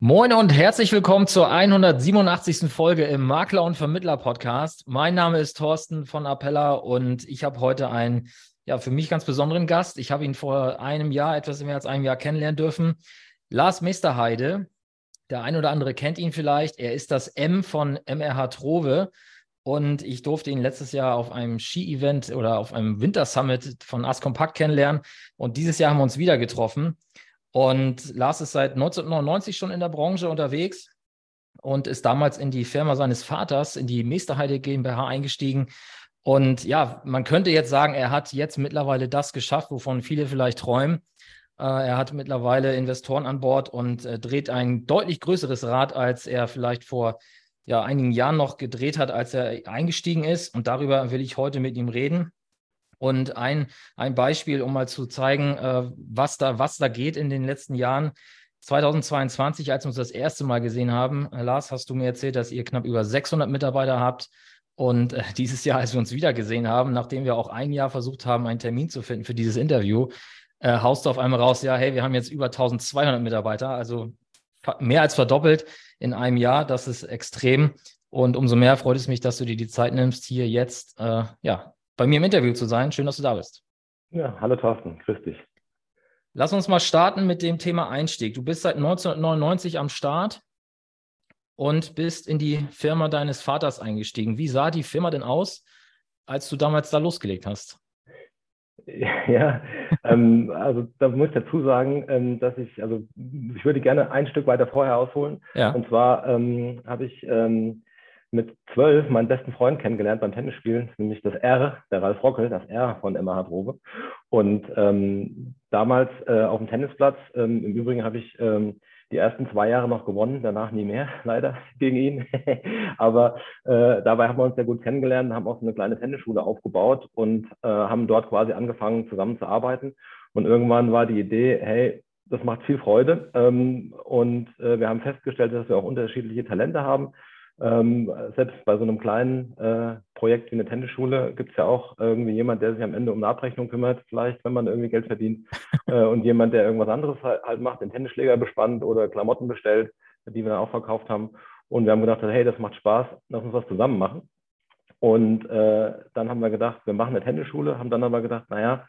Moin und herzlich willkommen zur 187. Folge im Makler und Vermittler Podcast. Mein Name ist Thorsten von Appella und ich habe heute einen, ja, für mich ganz besonderen Gast. Ich habe ihn vor einem Jahr, etwas mehr als einem Jahr kennenlernen dürfen. Lars Mesterheide. Der ein oder andere kennt ihn vielleicht. Er ist das M von MRH Trove. Und ich durfte ihn letztes Jahr auf einem Ski-Event oder auf einem Wintersummit von Askompakt kennenlernen. Und dieses Jahr haben wir uns wieder getroffen. Und Lars ist seit 1999 schon in der Branche unterwegs und ist damals in die Firma seines Vaters, in die Meesterheide GmbH eingestiegen. Und ja, man könnte jetzt sagen, er hat jetzt mittlerweile das geschafft, wovon viele vielleicht träumen. Äh, er hat mittlerweile Investoren an Bord und äh, dreht ein deutlich größeres Rad, als er vielleicht vor ja, einigen Jahren noch gedreht hat, als er eingestiegen ist. Und darüber will ich heute mit ihm reden. Und ein, ein Beispiel, um mal zu zeigen, äh, was, da, was da geht in den letzten Jahren. 2022, als wir uns das erste Mal gesehen haben, äh, Lars, hast du mir erzählt, dass ihr knapp über 600 Mitarbeiter habt. Und äh, dieses Jahr, als wir uns wieder gesehen haben, nachdem wir auch ein Jahr versucht haben, einen Termin zu finden für dieses Interview, äh, haust du auf einmal raus, ja, hey, wir haben jetzt über 1200 Mitarbeiter, also mehr als verdoppelt in einem Jahr. Das ist extrem. Und umso mehr freut es mich, dass du dir die Zeit nimmst, hier jetzt äh, ja, bei mir im Interview zu sein. Schön, dass du da bist. Ja, hallo Thorsten, grüß dich. Lass uns mal starten mit dem Thema Einstieg. Du bist seit 1999 am Start und bist in die Firma deines Vaters eingestiegen. Wie sah die Firma denn aus, als du damals da losgelegt hast? Ja, ähm, also da muss ich dazu sagen, ähm, dass ich, also ich würde gerne ein Stück weiter vorher ausholen. Ja. Und zwar ähm, habe ich ähm, mit zwölf meinen besten Freund kennengelernt beim Tennisspielen, nämlich das R, der Ralf Rockel, das R von Emma Droge. Und ähm, damals äh, auf dem Tennisplatz, ähm, im Übrigen habe ich ähm, die ersten zwei Jahre noch gewonnen, danach nie mehr, leider, gegen ihn. Aber äh, dabei haben wir uns sehr gut kennengelernt, haben auch so eine kleine Tennisschule aufgebaut und äh, haben dort quasi angefangen zusammenzuarbeiten. Und irgendwann war die Idee, hey, das macht viel Freude. Ähm, und äh, wir haben festgestellt, dass wir auch unterschiedliche Talente haben. Ähm, selbst bei so einem kleinen äh, Projekt wie eine Tennisschule gibt es ja auch irgendwie jemand, der sich am Ende um eine Abrechnung kümmert, vielleicht, wenn man irgendwie Geld verdient. äh, und jemand, der irgendwas anderes halt, halt, macht, den Tennisschläger bespannt oder Klamotten bestellt, die wir dann auch verkauft haben. Und wir haben gedacht, hey, das macht Spaß, lass uns was zusammen machen. Und äh, dann haben wir gedacht, wir machen eine Tennisschule, haben dann aber gedacht, naja,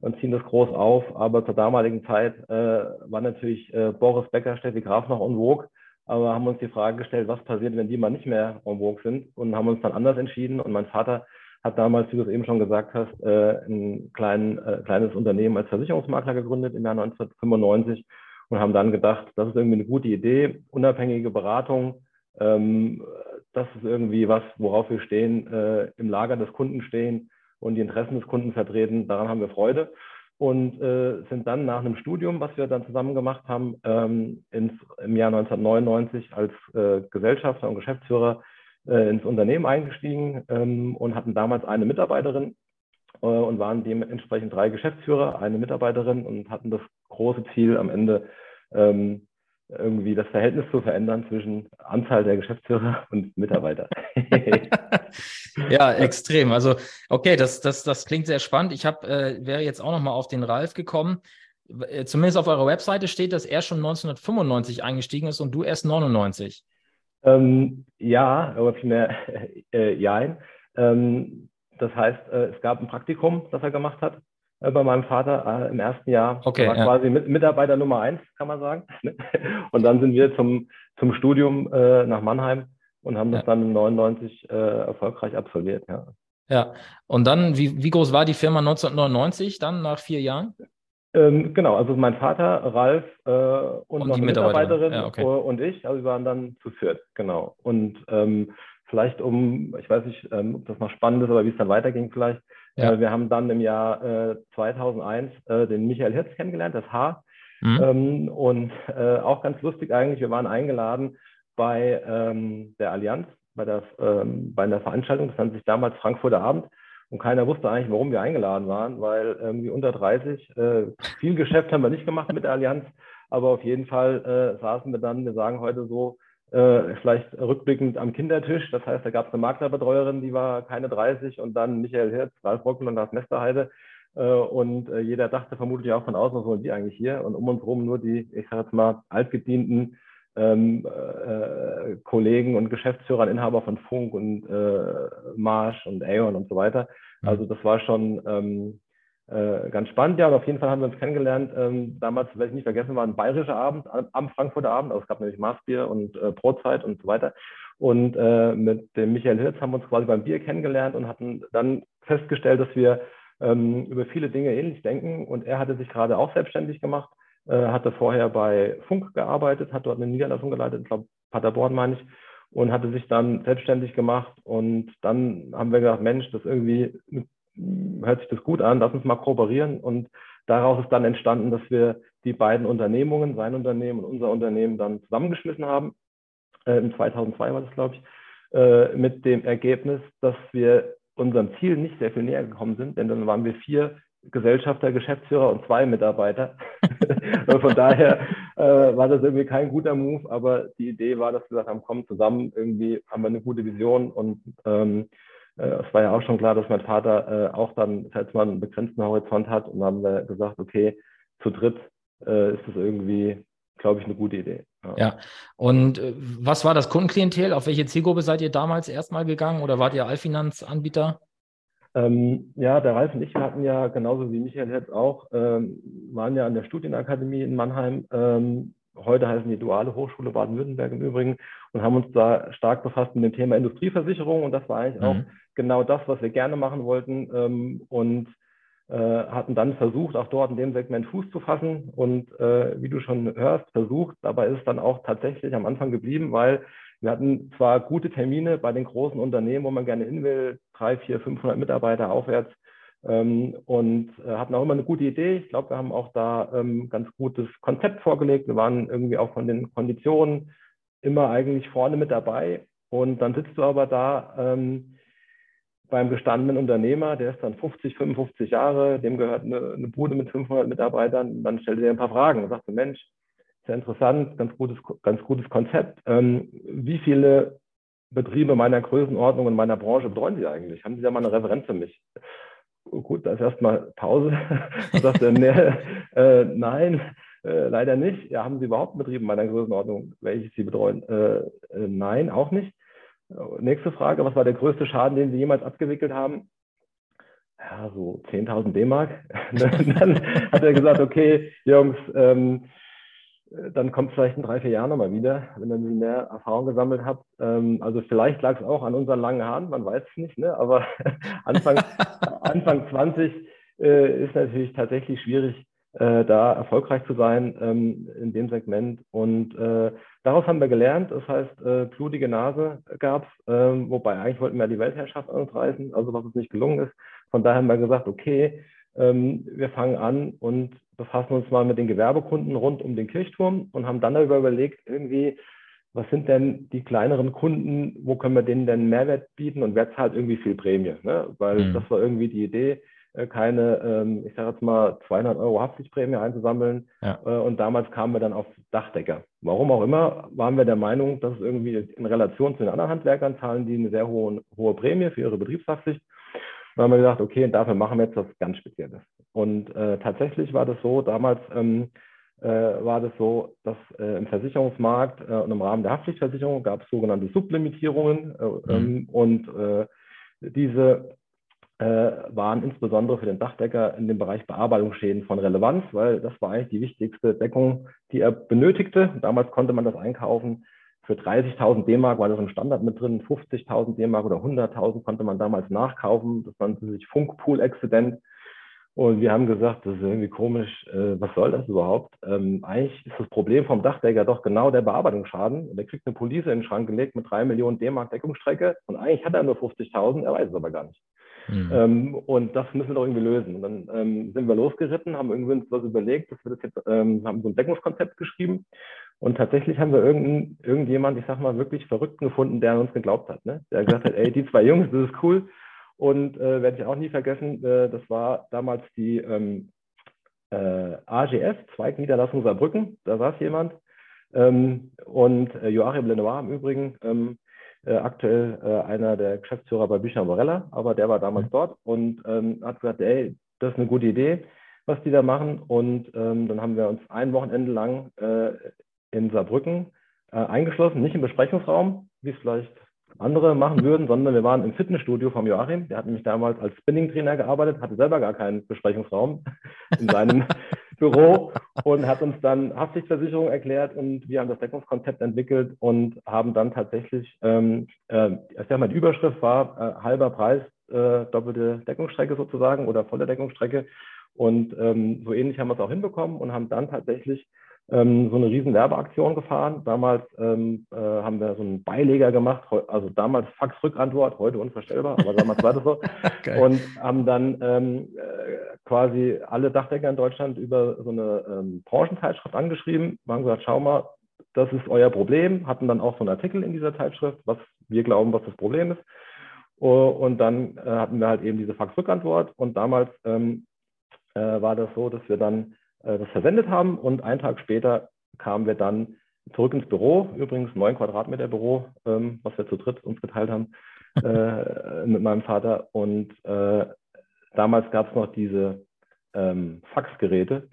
und ziehen das groß auf. Aber zur damaligen Zeit äh, war natürlich äh, Boris Becker, Steffi Graf noch en vogue aber haben uns die Frage gestellt, was passiert, wenn die mal nicht mehr en vogue sind und haben uns dann anders entschieden. Und mein Vater hat damals, wie du es eben schon gesagt hast, äh, ein klein, äh, kleines Unternehmen als Versicherungsmakler gegründet im Jahr 1995 und haben dann gedacht, das ist irgendwie eine gute Idee, unabhängige Beratung, ähm, das ist irgendwie was, worauf wir stehen, äh, im Lager des Kunden stehen und die Interessen des Kunden vertreten. Daran haben wir Freude und äh, sind dann nach einem Studium, was wir dann zusammen gemacht haben, ähm, ins, im Jahr 1999 als äh, Gesellschafter und Geschäftsführer äh, ins Unternehmen eingestiegen ähm, und hatten damals eine Mitarbeiterin äh, und waren dementsprechend drei Geschäftsführer, eine Mitarbeiterin und hatten das große Ziel am Ende ähm, irgendwie das Verhältnis zu verändern zwischen Anzahl der Geschäftsführer und Mitarbeiter. ja, extrem. Also, okay, das, das, das klingt sehr spannend. Ich hab, äh, wäre jetzt auch nochmal auf den Ralf gekommen. Äh, zumindest auf eurer Webseite steht, dass er schon 1995 eingestiegen ist und du erst 99. Ähm, ja, aber vielmehr äh, ja. Ähm, das heißt, äh, es gab ein Praktikum, das er gemacht hat bei meinem Vater äh, im ersten Jahr. Okay, war ja. quasi mit, Mitarbeiter Nummer eins, kann man sagen. Und dann sind wir zum, zum Studium äh, nach Mannheim und haben das ja. dann 99 äh, erfolgreich absolviert. Ja. ja, und dann, wie, wie groß war die Firma 1999 dann nach vier Jahren? Ähm, genau, also mein Vater, Ralf äh, und, und noch die Mitarbeiterin ja, okay. und ich, also wir waren dann zu viert, genau. Und ähm, vielleicht um, ich weiß nicht, ähm, ob das noch spannend ist, aber wie es dann weiterging vielleicht. Ja. Äh, wir haben dann im Jahr äh, 2001 äh, den Michael Hirz kennengelernt, das H. Mhm. Ähm, und äh, auch ganz lustig eigentlich, wir waren eingeladen bei ähm, der Allianz, bei der, ähm, bei einer Veranstaltung, das nannte sich damals Frankfurter Abend. Und keiner wusste eigentlich, warum wir eingeladen waren, weil irgendwie unter 30, äh, viel Geschäft haben wir nicht gemacht mit der Allianz, aber auf jeden Fall äh, saßen wir dann, wir sagen heute so, äh, vielleicht rückblickend am Kindertisch. Das heißt, da gab es eine Maklerbetreuerin, die war keine 30 und dann Michael Hirz, Ralf Rockel und Lars Mesterheide. Äh, und äh, jeder dachte vermutlich auch von außen, was wollen die eigentlich hier? Und um uns herum nur die, ich sage jetzt mal, altgedienten ähm, äh, Kollegen und Geschäftsführern, Inhaber von Funk und äh, Marsch und Aeon und so weiter. Mhm. Also das war schon ähm, äh, ganz spannend. Ja, und auf jeden Fall haben wir uns kennengelernt. Ähm, damals, werde ich nicht vergessen, war ein bayerischer Abend am Frankfurter Abend. Also es gab nämlich Maßbier und äh, Brotzeit und so weiter. Und äh, mit dem Michael Hirz haben wir uns quasi beim Bier kennengelernt und hatten dann festgestellt, dass wir ähm, über viele Dinge ähnlich denken. Und er hatte sich gerade auch selbstständig gemacht, äh, hatte vorher bei Funk gearbeitet, hat dort eine Niederlassung geleitet, ich glaube Paderborn meine ich, und hatte sich dann selbstständig gemacht. Und dann haben wir gedacht, Mensch, das irgendwie hört sich das gut an, lass uns mal kooperieren. Und daraus ist dann entstanden, dass wir die beiden Unternehmungen, sein Unternehmen und unser Unternehmen, dann zusammengeschmissen haben. Äh, Im 2002 war das, glaube ich, äh, mit dem Ergebnis, dass wir unserem Ziel nicht sehr viel näher gekommen sind, denn dann waren wir vier Gesellschafter, Geschäftsführer und zwei Mitarbeiter. von daher äh, war das irgendwie kein guter Move, aber die Idee war, dass wir gesagt haben, komm zusammen, irgendwie haben wir eine gute Vision und ähm, äh, es war ja auch schon klar, dass mein Vater äh, auch dann jetzt mal einen begrenzten Horizont hat und dann haben wir gesagt, okay, zu dritt äh, ist das irgendwie, glaube ich, eine gute Idee. Ja. ja. Und äh, was war das Kundenklientel? Auf welche Zielgruppe seid ihr damals erstmal gegangen oder wart ihr Allfinanzanbieter? Ähm, ja, der Ralf und ich, hatten ja genauso wie Michael jetzt auch, ähm, waren ja an der Studienakademie in Mannheim. Ähm, heute heißen die Duale Hochschule Baden-Württemberg im Übrigen und haben uns da stark befasst mit dem Thema Industrieversicherung und das war eigentlich mhm. auch genau das, was wir gerne machen wollten ähm, und äh, hatten dann versucht, auch dort in dem Segment Fuß zu fassen und äh, wie du schon hörst, versucht, dabei ist es dann auch tatsächlich am Anfang geblieben, weil wir hatten zwar gute Termine bei den großen Unternehmen, wo man gerne hin will, drei, vier, 500 Mitarbeiter aufwärts ähm, und äh, hatten auch immer eine gute Idee. Ich glaube, wir haben auch da ähm, ganz gutes Konzept vorgelegt. Wir waren irgendwie auch von den Konditionen immer eigentlich vorne mit dabei. Und dann sitzt du aber da ähm, beim gestandenen Unternehmer, der ist dann 50, 55 Jahre, dem gehört eine, eine Bude mit 500 Mitarbeitern, dann stellt er dir ein paar Fragen und sagt, Mensch, sehr interessant, ganz gutes, ganz gutes Konzept. Ähm, wie viele Betriebe meiner Größenordnung und meiner Branche betreuen Sie eigentlich? Haben Sie da mal eine Referenz für mich? Gut, da ist erstmal Pause. sagt er, nee, äh, nein, äh, leider nicht. Ja, haben Sie überhaupt Betriebe meiner Größenordnung, welche Sie betreuen? Äh, äh nein, auch nicht. Nächste Frage, was war der größte Schaden, den Sie jemals abgewickelt haben? Ja, so 10.000 D-Mark. dann hat er gesagt, okay, Jungs, ähm, dann kommt vielleicht in drei, vier Jahren nochmal wieder, wenn ihr mehr Erfahrung gesammelt habt. Ähm, also vielleicht lag es auch an unseren langen Haaren, man weiß es nicht, ne? aber Anfang, Anfang 20 äh, ist natürlich tatsächlich schwierig, äh, da erfolgreich zu sein ähm, in dem Segment. Und äh, daraus haben wir gelernt. Das heißt, äh, blutige Nase gab es, ähm, wobei eigentlich wollten wir die Weltherrschaft an uns reißen, also was uns nicht gelungen ist. Von daher haben wir gesagt, okay, wir fangen an und befassen uns mal mit den Gewerbekunden rund um den Kirchturm und haben dann darüber überlegt, irgendwie, was sind denn die kleineren Kunden, wo können wir denen denn Mehrwert bieten und wer zahlt irgendwie viel Prämie? Ne? Weil mhm. das war irgendwie die Idee äh, keine, ähm, ich sage jetzt mal, 200 Euro Haftpflichtprämie einzusammeln. Ja. Äh, und damals kamen wir dann auf Dachdecker. Warum auch immer, waren wir der Meinung, dass es irgendwie in Relation zu den anderen Handwerkern zahlen die eine sehr hohe, hohe Prämie für ihre Betriebshaftpflicht. Da haben wir gesagt, okay, dafür machen wir jetzt was ganz Spezielles. Und äh, tatsächlich war das so, damals ähm, äh, war das so, dass äh, im Versicherungsmarkt äh, und im Rahmen der Haftpflichtversicherung gab es sogenannte Sublimitierungen äh, mhm. ähm, und äh, diese waren insbesondere für den Dachdecker in dem Bereich Bearbeitungsschäden von Relevanz, weil das war eigentlich die wichtigste Deckung, die er benötigte. Damals konnte man das einkaufen. Für 30.000 D-Mark war das im Standard mit drin, 50.000 D-Mark oder 100.000 konnte man damals nachkaufen. Das nannte sich Funkpool-Exzident. Und wir haben gesagt, das ist irgendwie komisch, äh, was soll das überhaupt? Ähm, eigentlich ist das Problem vom Dachdecker doch genau der Bearbeitungsschaden. Der kriegt eine Police in den Schrank gelegt mit drei Millionen D-Mark Deckungsstrecke und eigentlich hat er nur 50.000, er weiß es aber gar nicht. Mhm. Ähm, und das müssen wir doch irgendwie lösen. Und dann ähm, sind wir losgeritten, haben irgendwie uns was überlegt, dass wir das jetzt, haben so ein Deckungskonzept geschrieben. Und tatsächlich haben wir irgendein, irgendjemand, ich sag mal, wirklich Verrückten gefunden, der an uns geglaubt hat. Ne? Der gesagt hat, ey, die zwei Jungs, das ist cool. Und äh, werde ich auch nie vergessen, äh, das war damals die ähm, äh, AGS, Zweigniederlassung Saarbrücken. Da saß jemand. Ähm, und äh, Joachim Lenoir im Übrigen, ähm, äh, aktuell äh, einer der Geschäftsführer bei Bücher Morella, aber der war damals mhm. dort und ähm, hat gesagt, ey, das ist eine gute Idee, was die da machen. Und ähm, dann haben wir uns ein Wochenende lang in Saarbrücken eingeschlossen, nicht im Besprechungsraum, wie es vielleicht andere machen würden, sondern wir waren im Fitnessstudio vom Joachim. Der hat nämlich damals als Spinning-Trainer gearbeitet, hatte selber gar keinen Besprechungsraum in seinem Büro und hat uns dann Haftpflichtversicherung erklärt und wir haben das Deckungskonzept entwickelt und haben dann tatsächlich, ähm, äh, ich sag mal, die Überschrift war äh, halber Preis, äh, doppelte Deckungsstrecke sozusagen oder volle Deckungsstrecke. Und ähm, so ähnlich haben wir es auch hinbekommen und haben dann tatsächlich ähm, so eine riesen Werbeaktion gefahren. Damals ähm, äh, haben wir so einen Beileger gemacht, also damals Fax-Rückantwort, heute unvorstellbar, aber damals war das so. und haben dann ähm, äh, quasi alle Dachdecker in Deutschland über so eine ähm, Branchenzeitschrift angeschrieben, Wir haben gesagt, schau mal, das ist euer Problem, hatten dann auch so einen Artikel in dieser Zeitschrift, was wir glauben, was das Problem ist. Und dann äh, hatten wir halt eben diese Fax-Rückantwort und damals ähm, äh, war das so, dass wir dann äh, das versendet haben. Und einen Tag später kamen wir dann zurück ins Büro, übrigens neun Quadratmeter Büro, ähm, was wir zu dritt uns geteilt haben äh, mit meinem Vater. Und äh, damals gab es noch diese ähm, Faxgeräte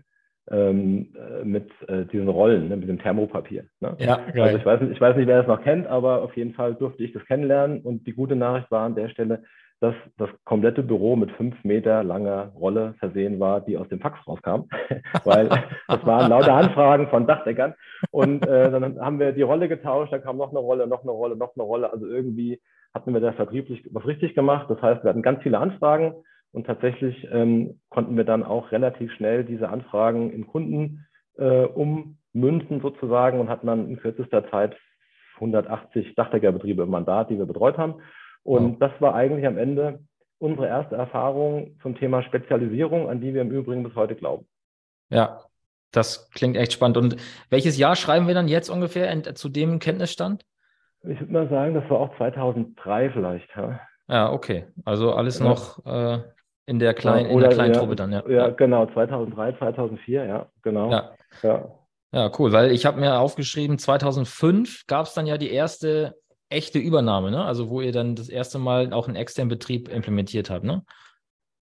ähm, äh, mit äh, diesen Rollen, ne, mit dem Thermopapier. Ne? Ja, geil. Also ich weiß, nicht, ich weiß nicht, wer das noch kennt, aber auf jeden Fall durfte ich das kennenlernen. Und die gute Nachricht war an der Stelle, dass das komplette Büro mit fünf Meter langer Rolle versehen war, die aus dem Fax rauskam, weil das waren lauter Anfragen von Dachdeckern. Und äh, dann haben wir die Rolle getauscht, da kam noch eine Rolle, noch eine Rolle, noch eine Rolle. Also irgendwie hatten wir da vertrieblich was richtig gemacht. Das heißt, wir hatten ganz viele Anfragen und tatsächlich ähm, konnten wir dann auch relativ schnell diese Anfragen in Kunden äh, ummünzen sozusagen und hatten dann in kürzester Zeit 180 Dachdeckerbetriebe im Mandat, die wir betreut haben. Und das war eigentlich am Ende unsere erste Erfahrung zum Thema Spezialisierung, an die wir im Übrigen bis heute glauben. Ja, das klingt echt spannend. Und welches Jahr schreiben wir dann jetzt ungefähr zu dem Kenntnisstand? Ich würde mal sagen, das war auch 2003 vielleicht. Ja, ja okay. Also alles ja. noch äh, in der kleinen, in der kleinen ja, Truppe dann, ja. Ja, genau, 2003, 2004, ja, genau. Ja, ja. ja cool, weil ich habe mir aufgeschrieben, 2005 gab es dann ja die erste echte Übernahme, ne? Also wo ihr dann das erste Mal auch einen externen Betrieb implementiert habt, ne?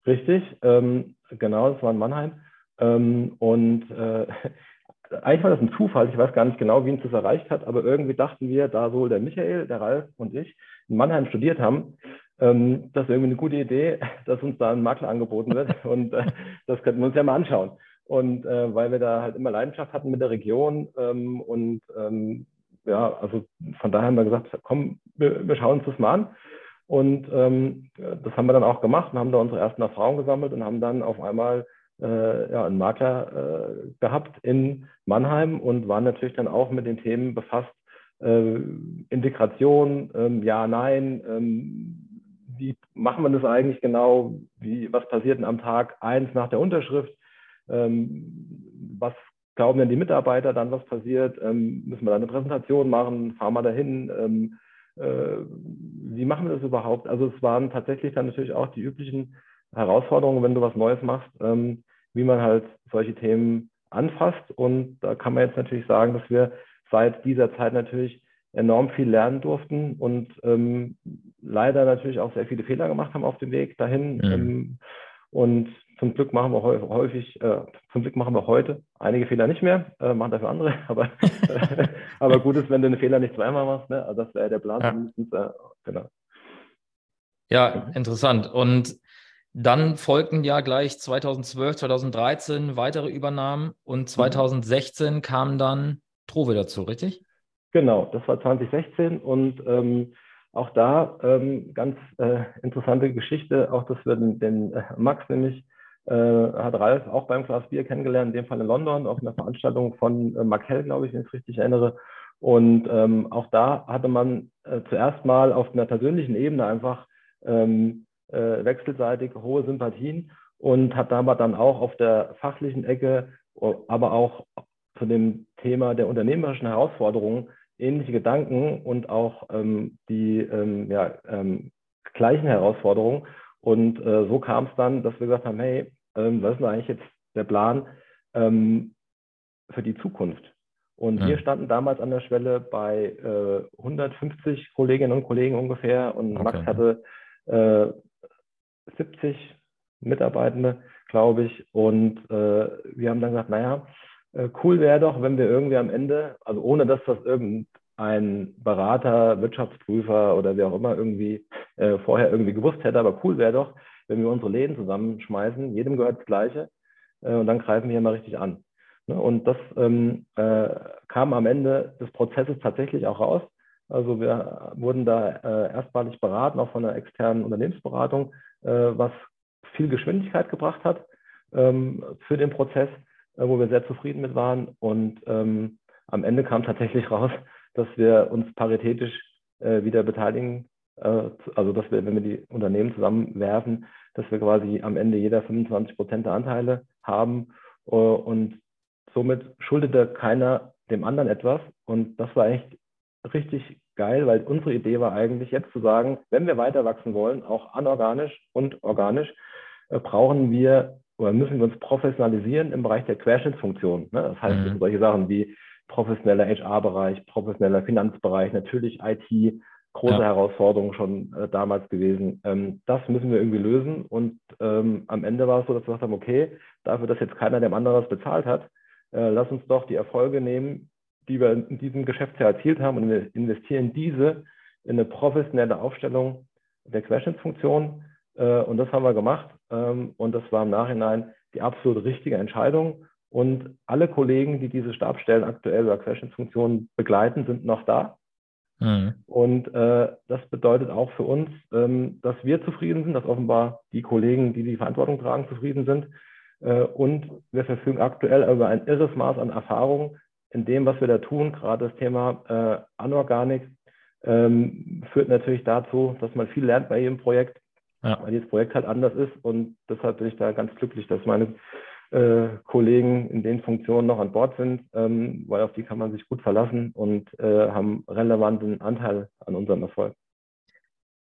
Richtig, ähm, genau, das war in Mannheim. Ähm, und äh, eigentlich war das ein Zufall, ich weiß gar nicht genau, wie uns das erreicht hat, aber irgendwie dachten wir, da sowohl der Michael, der Ralf und ich in Mannheim studiert haben, ähm, das ist irgendwie eine gute Idee, dass uns da ein Makler angeboten wird und äh, das könnten wir uns ja mal anschauen. Und äh, weil wir da halt immer Leidenschaft hatten mit der Region ähm, und ähm, ja, also von daher haben wir gesagt, komm, wir, wir schauen uns das mal an. Und ähm, das haben wir dann auch gemacht und haben da unsere ersten Erfahrungen gesammelt und haben dann auf einmal äh, ja, einen Makler äh, gehabt in Mannheim und waren natürlich dann auch mit den Themen befasst, äh, Integration, ähm, ja, nein, ähm, wie machen wir das eigentlich genau, wie, was passiert denn am Tag eins nach der Unterschrift, ähm, was glauben denn die Mitarbeiter dann, was passiert? Ähm, müssen wir da eine Präsentation machen? Fahren wir dahin? Ähm, äh, wie machen wir das überhaupt? Also es waren tatsächlich dann natürlich auch die üblichen Herausforderungen, wenn du was Neues machst, ähm, wie man halt solche Themen anfasst. Und da kann man jetzt natürlich sagen, dass wir seit dieser Zeit natürlich enorm viel lernen durften und ähm, leider natürlich auch sehr viele Fehler gemacht haben auf dem Weg dahin. Mhm. Ähm, und zum Glück machen wir häufig, äh, zum Glück machen wir heute einige Fehler nicht mehr, äh, machen dafür andere, aber, aber gut ist, wenn du einen Fehler nicht zweimal machst, ne? Also das wäre der Plan. Ja. Äh, genau. ja, interessant. Und dann folgten ja gleich 2012, 2013 weitere Übernahmen und 2016 mhm. kam dann Trove dazu, richtig? Genau, das war 2016 und ähm, auch da ähm, ganz äh, interessante Geschichte, auch dass wir den, den äh, Max nämlich äh, hat Ralf auch beim Glas Bier kennengelernt, in dem Fall in London, auf einer Veranstaltung von äh, Mark Hell, glaube ich, wenn ich es richtig erinnere. Und ähm, auch da hatte man äh, zuerst mal auf einer persönlichen Ebene einfach ähm, äh, wechselseitig hohe Sympathien und hat aber dann auch auf der fachlichen Ecke, aber auch zu dem Thema der unternehmerischen Herausforderungen ähnliche Gedanken und auch ähm, die ähm, ja, ähm, gleichen Herausforderungen. Und äh, so kam es dann, dass wir gesagt haben, hey, ähm, was ist denn eigentlich jetzt der Plan ähm, für die Zukunft? Und ja. wir standen damals an der Schwelle bei äh, 150 Kolleginnen und Kollegen ungefähr und okay. Max hatte äh, 70 Mitarbeitende, glaube ich. Und äh, wir haben dann gesagt, naja, cool wäre doch, wenn wir irgendwie am Ende, also ohne dass das irgendein ein Berater, Wirtschaftsprüfer oder wer auch immer irgendwie äh, vorher irgendwie gewusst hätte. Aber cool wäre doch, wenn wir unsere Läden zusammenschmeißen, jedem gehört das Gleiche äh, und dann greifen wir mal richtig an. Ne? Und das ähm, äh, kam am Ende des Prozesses tatsächlich auch raus. Also wir wurden da äh, erstmalig beraten, auch von einer externen Unternehmensberatung, äh, was viel Geschwindigkeit gebracht hat ähm, für den Prozess, äh, wo wir sehr zufrieden mit waren. Und ähm, am Ende kam tatsächlich raus, dass wir uns paritätisch äh, wieder beteiligen, äh, also dass wir, wenn wir die Unternehmen zusammenwerfen, dass wir quasi am Ende jeder 25 Prozent der Anteile haben äh, und somit schuldete keiner dem anderen etwas. Und das war echt richtig geil, weil unsere Idee war eigentlich jetzt zu sagen, wenn wir weiter wachsen wollen, auch anorganisch und organisch, äh, brauchen wir oder müssen wir uns professionalisieren im Bereich der Querschnittsfunktion. Ne? Das heißt, mhm. solche Sachen wie professioneller HR-Bereich, professioneller Finanzbereich, natürlich IT, große ja. Herausforderung schon äh, damals gewesen. Ähm, das müssen wir irgendwie lösen. Und ähm, am Ende war es so, dass wir gesagt haben, okay, dafür, dass jetzt keiner dem anderen was bezahlt hat, äh, lass uns doch die Erfolge nehmen, die wir in diesem Geschäftsjahr erzielt haben und wir investieren diese in eine professionelle Aufstellung der Querschnittsfunktion. Äh, und das haben wir gemacht. Ähm, und das war im Nachhinein die absolut richtige Entscheidung. Und alle Kollegen, die diese Stabstellen aktuell über Querschnittsfunktionen begleiten, sind noch da. Mhm. Und äh, das bedeutet auch für uns, ähm, dass wir zufrieden sind, dass offenbar die Kollegen, die die Verantwortung tragen, zufrieden sind. Äh, und wir verfügen aktuell über ein irres Maß an Erfahrung in dem, was wir da tun. Gerade das Thema äh, Anorganik ähm, führt natürlich dazu, dass man viel lernt bei jedem Projekt, ja. weil jedes Projekt halt anders ist. Und deshalb bin ich da ganz glücklich, dass meine äh, Kollegen in den Funktionen noch an Bord sind, ähm, weil auf die kann man sich gut verlassen und äh, haben relevanten Anteil an unserem Erfolg.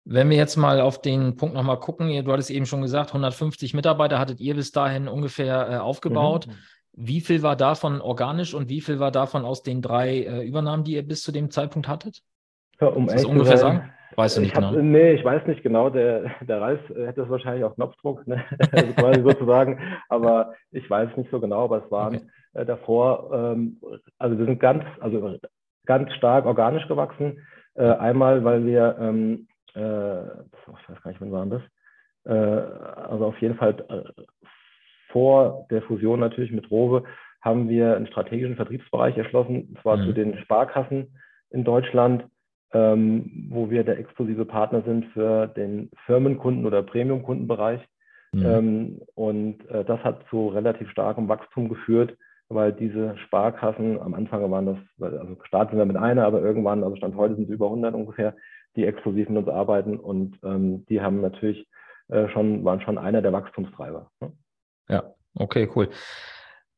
Wenn wir jetzt mal auf den Punkt nochmal gucken, du hattest eben schon gesagt, 150 Mitarbeiter hattet ihr bis dahin ungefähr äh, aufgebaut. Mhm. Wie viel war davon organisch und wie viel war davon aus den drei äh, Übernahmen, die ihr bis zu dem Zeitpunkt hattet? Ja, um Kannst du ungefähr sein, sagen? Weißt du nicht hab, genau? Nee, ich weiß nicht genau. Der, der Ralf hätte es wahrscheinlich auf Knopfdruck, ne? also quasi sozusagen. Aber ich weiß nicht so genau, aber es waren okay. äh, davor, ähm, also wir sind ganz, also ganz stark organisch gewachsen. Äh, einmal, weil wir, ähm, äh, ich weiß gar nicht, wann waren das? Äh, also auf jeden Fall äh, vor der Fusion natürlich mit Rowe haben wir einen strategischen Vertriebsbereich erschlossen, und zwar mhm. zu den Sparkassen in Deutschland ähm, wo wir der exklusive Partner sind für den Firmenkunden- oder Premium-Kundenbereich. Mhm. Ähm, und äh, das hat zu relativ starkem Wachstum geführt, weil diese Sparkassen, am Anfang waren das, also gestartet sind wir mit einer, aber irgendwann, also Stand heute sind es über 100 ungefähr, die exklusiv mit uns arbeiten und ähm, die haben natürlich äh, schon, waren schon einer der Wachstumstreiber. Ne? Ja, okay, cool.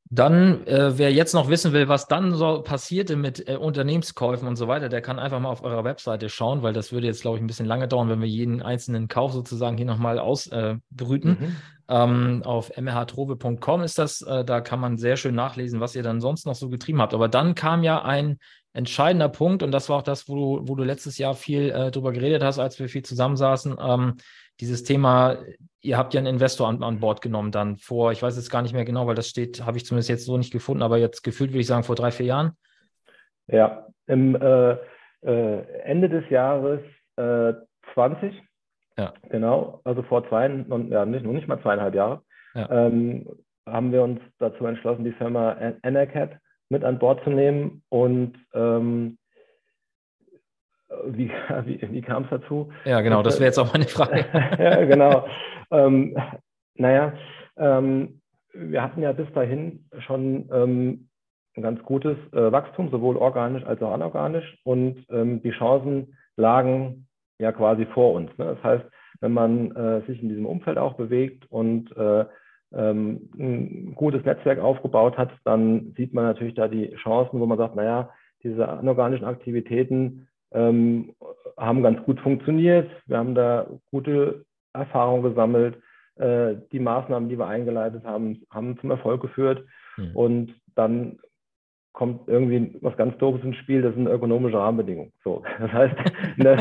Dann, äh, wer jetzt noch wissen will, was dann so passierte mit äh, Unternehmenskäufen und so weiter, der kann einfach mal auf eurer Webseite schauen, weil das würde jetzt, glaube ich, ein bisschen lange dauern, wenn wir jeden einzelnen Kauf sozusagen hier nochmal ausbrüten. Äh, mhm. ähm, auf mrhtrobe.com ist das, äh, da kann man sehr schön nachlesen, was ihr dann sonst noch so getrieben habt. Aber dann kam ja ein entscheidender Punkt und das war auch das, wo du, wo du letztes Jahr viel äh, drüber geredet hast, als wir viel zusammensaßen. Ähm, dieses Thema, ihr habt ja einen Investor an, an Bord genommen dann vor, ich weiß jetzt gar nicht mehr genau, weil das steht, habe ich zumindest jetzt so nicht gefunden, aber jetzt gefühlt würde ich sagen vor drei, vier Jahren. Ja, im äh, äh, Ende des Jahres äh, 20, ja. genau, also vor zwei, ja, nicht, noch nicht mal zweieinhalb Jahre, ja. ähm, haben wir uns dazu entschlossen, die Firma Enercat mit an Bord zu nehmen und ähm, wie, wie, wie kam es dazu? Ja, genau, das wäre jetzt auch meine Frage. ja, genau. Ähm, naja, ähm, wir hatten ja bis dahin schon ähm, ein ganz gutes äh, Wachstum, sowohl organisch als auch anorganisch. Und ähm, die Chancen lagen ja quasi vor uns. Ne? Das heißt, wenn man äh, sich in diesem Umfeld auch bewegt und äh, ähm, ein gutes Netzwerk aufgebaut hat, dann sieht man natürlich da die Chancen, wo man sagt, naja, diese anorganischen Aktivitäten ähm, haben ganz gut funktioniert. Wir haben da gute Erfahrungen gesammelt. Äh, die Maßnahmen, die wir eingeleitet haben, haben zum Erfolg geführt. Mhm. Und dann kommt irgendwie was ganz Doofes ins Spiel, das sind ökonomische Rahmenbedingungen. So, das heißt, ne,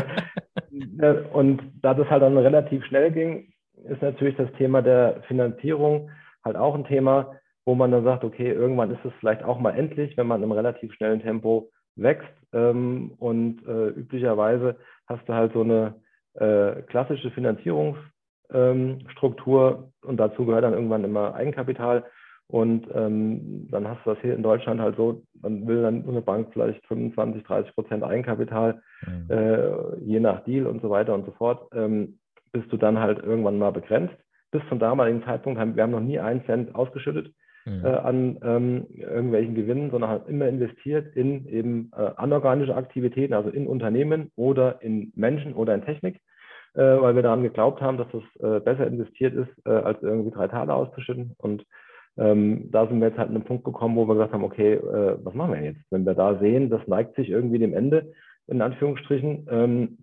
ne, und da das halt dann relativ schnell ging, ist natürlich das Thema der Finanzierung halt auch ein Thema, wo man dann sagt, okay, irgendwann ist es vielleicht auch mal endlich, wenn man im relativ schnellen Tempo wächst ähm, und äh, üblicherweise hast du halt so eine äh, klassische Finanzierungsstruktur ähm, und dazu gehört dann irgendwann immer Eigenkapital. Und ähm, dann hast du das hier in Deutschland halt so, dann will dann so eine Bank vielleicht 25, 30 Prozent Eigenkapital, mhm. äh, je nach Deal und so weiter und so fort, ähm, bist du dann halt irgendwann mal begrenzt. Bis zum damaligen Zeitpunkt haben wir haben noch nie einen Cent ausgeschüttet mhm. äh, an ähm, irgendwelchen Gewinnen, sondern haben immer investiert in eben äh, anorganische Aktivitäten, also in Unternehmen oder in Menschen oder in Technik, äh, weil wir daran geglaubt haben, dass das äh, besser investiert ist, äh, als irgendwie drei Taler auszuschütten. Und ähm, da sind wir jetzt halt an einen Punkt gekommen, wo wir gesagt haben, okay, äh, was machen wir jetzt? Wenn wir da sehen, das neigt sich irgendwie dem Ende, in Anführungsstrichen, ähm,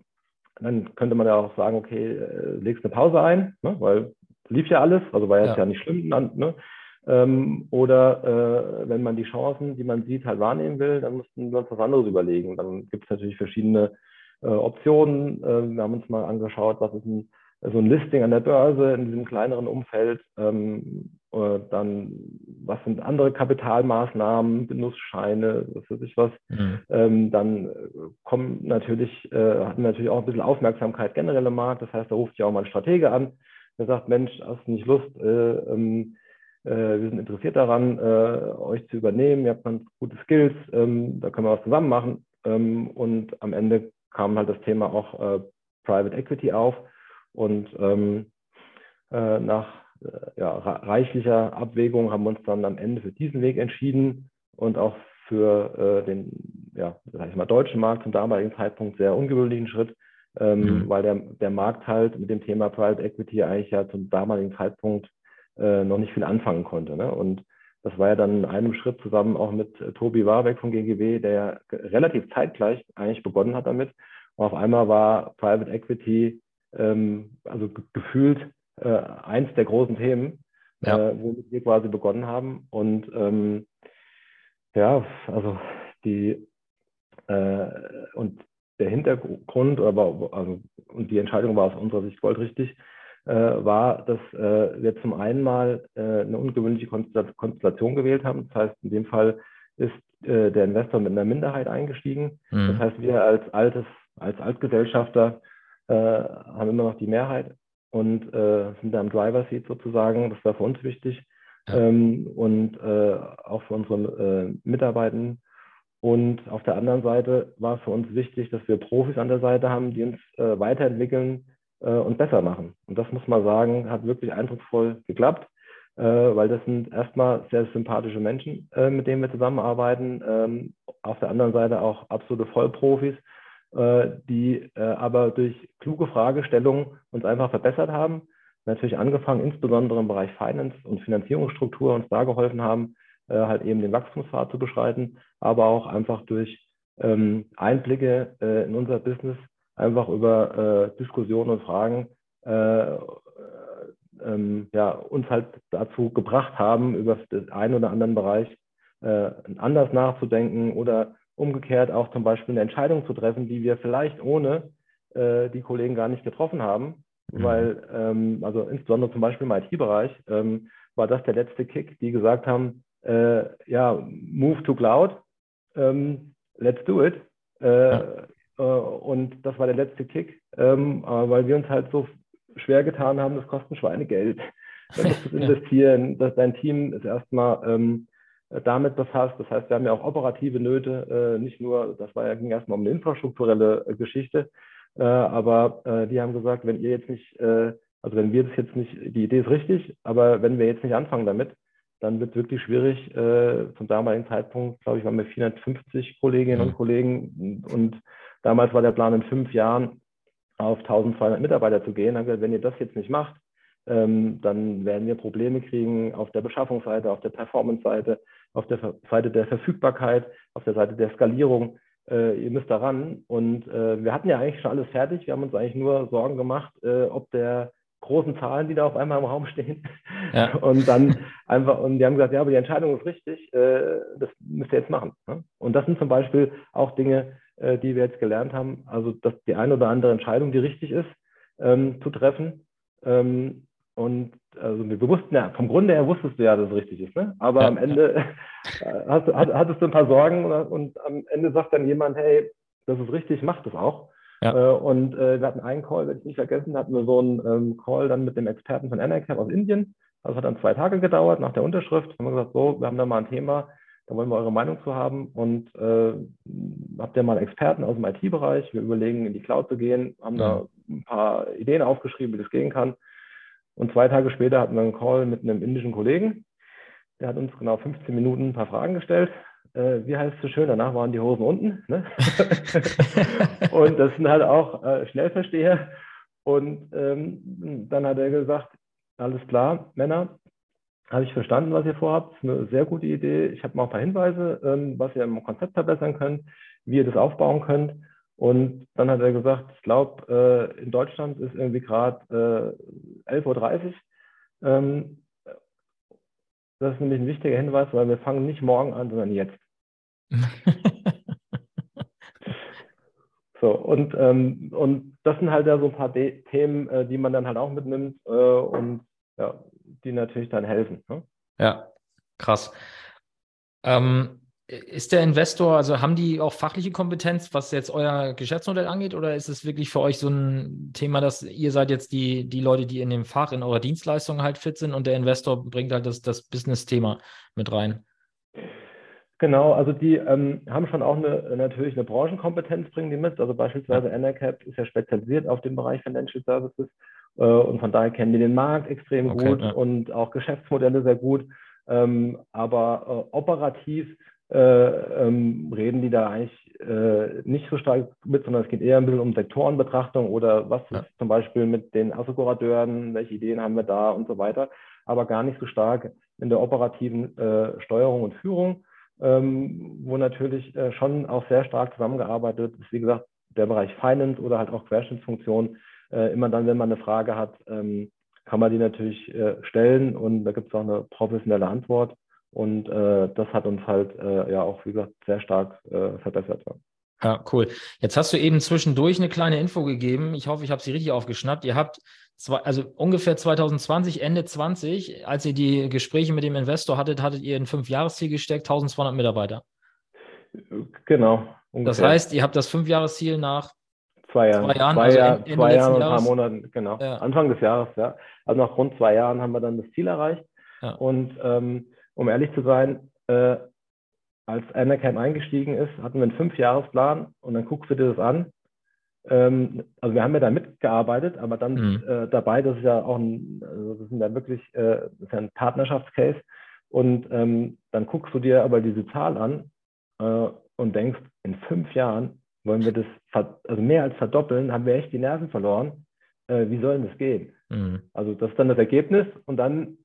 dann könnte man ja auch sagen, okay, legst eine Pause ein, ne? weil lief ja alles, also war jetzt ja, ja nicht schlimm. Ne? Ähm, oder äh, wenn man die Chancen, die man sieht, halt wahrnehmen will, dann müssten wir uns was anderes überlegen. Dann gibt es natürlich verschiedene äh, Optionen. Äh, wir haben uns mal angeschaut, was ist ein, so ein Listing an der Börse in diesem kleineren Umfeld. Ähm, äh, dann, was sind andere Kapitalmaßnahmen, Genussscheine, was weiß ich was. Mhm. Ähm, dann äh, kommen natürlich, äh, hatten natürlich auch ein bisschen Aufmerksamkeit generell im Markt. Das heißt, da ruft ja auch mal ein Stratege an, der sagt, Mensch, hast du nicht Lust, ähm, äh, wir sind interessiert daran, äh, euch zu übernehmen. Ihr habt ganz gute Skills, ähm, da können wir was zusammen machen. Ähm, und am Ende kam halt das Thema auch äh, Private Equity auf. Und ähm, äh, nach äh, ja, reichlicher Abwägung haben wir uns dann am Ende für diesen Weg entschieden und auch für äh, den, ja, sag ich mal, deutschen Markt zum damaligen Zeitpunkt sehr ungewöhnlichen Schritt, mhm. weil der, der Markt halt mit dem Thema Private Equity eigentlich ja zum damaligen Zeitpunkt äh, noch nicht viel anfangen konnte. Ne? Und das war ja dann in einem Schritt zusammen auch mit äh, Tobi Warbeck von GGW, der ja relativ zeitgleich eigentlich begonnen hat damit. Und auf einmal war Private Equity ähm, also gefühlt äh, eins der großen Themen, ja. äh, womit wir quasi begonnen haben. Und ähm, ja, also die äh, und der Hintergrund, aber also und die Entscheidung war aus unserer Sicht goldrichtig, äh, war, dass äh, wir zum einen mal äh, eine ungewöhnliche Konstellation gewählt haben. Das heißt, in dem Fall ist der Investor mit einer Minderheit eingestiegen. Mhm. Das heißt, wir als altes, als Altgesellschafter haben immer noch die Mehrheit und sind da im Driver Seat sozusagen. Das war für uns wichtig. Ja. Ähm, und auch für unsere Mitarbeitenden. Und auf der anderen Seite war es für uns wichtig, dass wir Profis an der Seite haben, die uns weiterentwickeln, äh, und besser machen. Und das muss man sagen, hat wirklich eindrucksvoll geklappt, äh, weil das sind erstmal sehr sympathische Menschen, äh, mit denen wir zusammenarbeiten. Ähm, auf der anderen Seite auch absolute Vollprofis, äh, die äh, aber durch kluge Fragestellungen uns einfach verbessert haben. Natürlich angefangen, insbesondere im Bereich Finance und Finanzierungsstruktur uns da geholfen haben, äh, halt eben den Wachstumspfad zu beschreiten, aber auch einfach durch ähm, Einblicke in unser Business einfach über äh, Diskussionen und Fragen äh, ähm, ja, uns halt dazu gebracht haben, über den einen oder anderen Bereich äh, anders nachzudenken oder umgekehrt auch zum Beispiel eine Entscheidung zu treffen, die wir vielleicht ohne äh, die Kollegen gar nicht getroffen haben. Mhm. Weil, ähm, also insbesondere zum Beispiel im IT-Bereich, ähm, war das der letzte Kick, die gesagt haben, äh, ja, move to cloud, ähm, let's do it. Äh, ja. Äh, und das war der letzte Kick, ähm, weil wir uns halt so schwer getan haben, das kostet Schweinegeld. Das ist investieren, dass dein Team ist erstmal ähm, damit befasst. Das heißt, wir haben ja auch operative Nöte, äh, nicht nur, das war ja, ging erstmal um eine infrastrukturelle äh, Geschichte, äh, aber äh, die haben gesagt, wenn ihr jetzt nicht, äh, also wenn wir das jetzt nicht, die Idee ist richtig, aber wenn wir jetzt nicht anfangen damit, dann wird es wirklich schwierig. zum damaligen Zeitpunkt, glaube ich, waren wir 450 Kolleginnen und mhm. Kollegen und Damals war der Plan in fünf Jahren auf 1200 Mitarbeiter zu gehen. Haben gesagt, wenn ihr das jetzt nicht macht, ähm, dann werden wir Probleme kriegen auf der Beschaffungsseite, auf der Performance-Seite, auf der Seite der Verfügbarkeit, auf der Seite der Skalierung. Äh, ihr müsst daran. Und äh, wir hatten ja eigentlich schon alles fertig. Wir haben uns eigentlich nur Sorgen gemacht, äh, ob der großen Zahlen, die da auf einmal im Raum stehen. Ja. Und dann einfach, und die haben gesagt, ja, aber die Entscheidung ist richtig, äh, das müsst ihr jetzt machen. Ne? Und das sind zum Beispiel auch Dinge, äh, die wir jetzt gelernt haben. Also dass die eine oder andere Entscheidung, die richtig ist, ähm, zu treffen. Ähm, und also wir wussten ja, vom Grunde her wusstest du ja, dass es richtig ist, ne? aber ja, am Ende ja. hast, hattest du ein paar Sorgen und, und, am Ende sagt dann jemand, hey, das ist richtig, mach das auch. Ja. Äh, und äh, wir hatten einen Call, werde ich nicht vergessen, hatten wir so einen ähm, Call dann mit dem Experten von NRCap aus Indien. Das hat dann zwei Tage gedauert nach der Unterschrift. Haben wir gesagt, so, wir haben da mal ein Thema, da wollen wir eure Meinung zu haben und äh, habt ihr mal Experten aus dem IT-Bereich. Wir überlegen, in die Cloud zu gehen, haben da ein paar Ideen aufgeschrieben, wie das gehen kann. Und zwei Tage später hatten wir einen Call mit einem indischen Kollegen. Der hat uns genau 15 Minuten ein paar Fragen gestellt. Äh, wie heißt es so schön? Danach waren die Hosen unten. Ne? und das sind halt auch äh, Schnellversteher. Und ähm, dann hat er gesagt, alles klar, Männer, habe ich verstanden, was ihr vorhabt. Das ist eine sehr gute Idee. Ich habe mal ein paar Hinweise, ähm, was ihr im Konzept verbessern könnt, wie ihr das aufbauen könnt. Und dann hat er gesagt, ich glaube, äh, in Deutschland ist irgendwie gerade äh, 11.30 Uhr. Ähm, das ist nämlich ein wichtiger Hinweis, weil wir fangen nicht morgen an, sondern jetzt. so, und, ähm, und das sind halt ja so ein paar De Themen, äh, die man dann halt auch mitnimmt äh, und ja, die natürlich dann helfen. Ne? Ja, krass. Ähm, ist der Investor, also haben die auch fachliche Kompetenz, was jetzt euer Geschäftsmodell angeht, oder ist es wirklich für euch so ein Thema, dass ihr seid jetzt die, die Leute, die in dem Fach, in eurer Dienstleistung halt fit sind und der Investor bringt halt das, das Business-Thema mit rein? Genau, also die ähm, haben schon auch eine, natürlich eine Branchenkompetenz, bringen die mit. Also beispielsweise ja. NRCap ist ja spezialisiert auf den Bereich Financial Services und von daher kennen die den Markt extrem okay, gut ja. und auch Geschäftsmodelle sehr gut. Ähm, aber äh, operativ äh, ähm, reden die da eigentlich äh, nicht so stark mit, sondern es geht eher ein bisschen um Sektorenbetrachtung oder was ja. ist zum Beispiel mit den Assekurateuren, welche Ideen haben wir da und so weiter, aber gar nicht so stark in der operativen äh, Steuerung und Führung, ähm, wo natürlich äh, schon auch sehr stark zusammengearbeitet ist. Wie gesagt, der Bereich Finance oder halt auch Querschnittsfunktion, äh, immer dann, wenn man eine Frage hat, ähm, kann man die natürlich äh, stellen und da gibt es auch eine professionelle Antwort. Und äh, das hat uns halt äh, ja auch, wie gesagt, sehr stark äh, verbessert. Ja. ja, cool. Jetzt hast du eben zwischendurch eine kleine Info gegeben. Ich hoffe, ich habe sie richtig aufgeschnappt. Ihr habt zwei, also ungefähr 2020, Ende 20, als ihr die Gespräche mit dem Investor hattet, hattet ihr ein Fünfjahresziel gesteckt, 1200 Mitarbeiter. Genau. Ungefähr. Das heißt, ihr habt das Fünfjahresziel nach zwei Jahren. Zwei Jahren, zwei, also Jahr, Ende zwei Jahren und ein paar Monaten, genau. Ja. Anfang des Jahres, ja. Also nach rund zwei Jahren haben wir dann das Ziel erreicht. Ja. Und ähm, um ehrlich zu sein, äh, als Anacam eingestiegen ist, hatten wir einen Fünfjahresplan und dann guckst du dir das an. Ähm, also wir haben ja da mitgearbeitet, aber dann mhm. äh, dabei, das ist ja auch ein, also das sind ja wirklich, äh, das ist ja ein Partnerschaftscase. Und ähm, dann guckst du dir aber diese Zahl an äh, und denkst, in fünf Jahren wollen wir das also mehr als verdoppeln, haben wir echt die Nerven verloren. Äh, wie soll denn das gehen? Mhm. Also das ist dann das Ergebnis und dann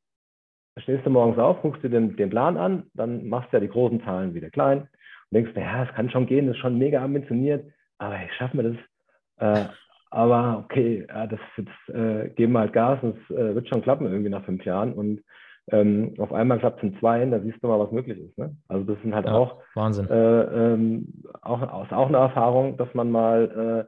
stehst du morgens auf, guckst dir den, den Plan an, dann machst du ja die großen Zahlen wieder klein und denkst, ja, es kann schon gehen, das ist schon mega ambitioniert, aber hey, schaffen wir das? Äh, aber okay, ja, das jetzt äh, geben wir halt Gas und es äh, wird schon klappen irgendwie nach fünf Jahren und ähm, auf einmal klappt es in zwei, da siehst du mal, was möglich ist. Ne? Also das sind halt ja, auch, Wahnsinn. Äh, ähm, auch, auch eine Erfahrung, dass man mal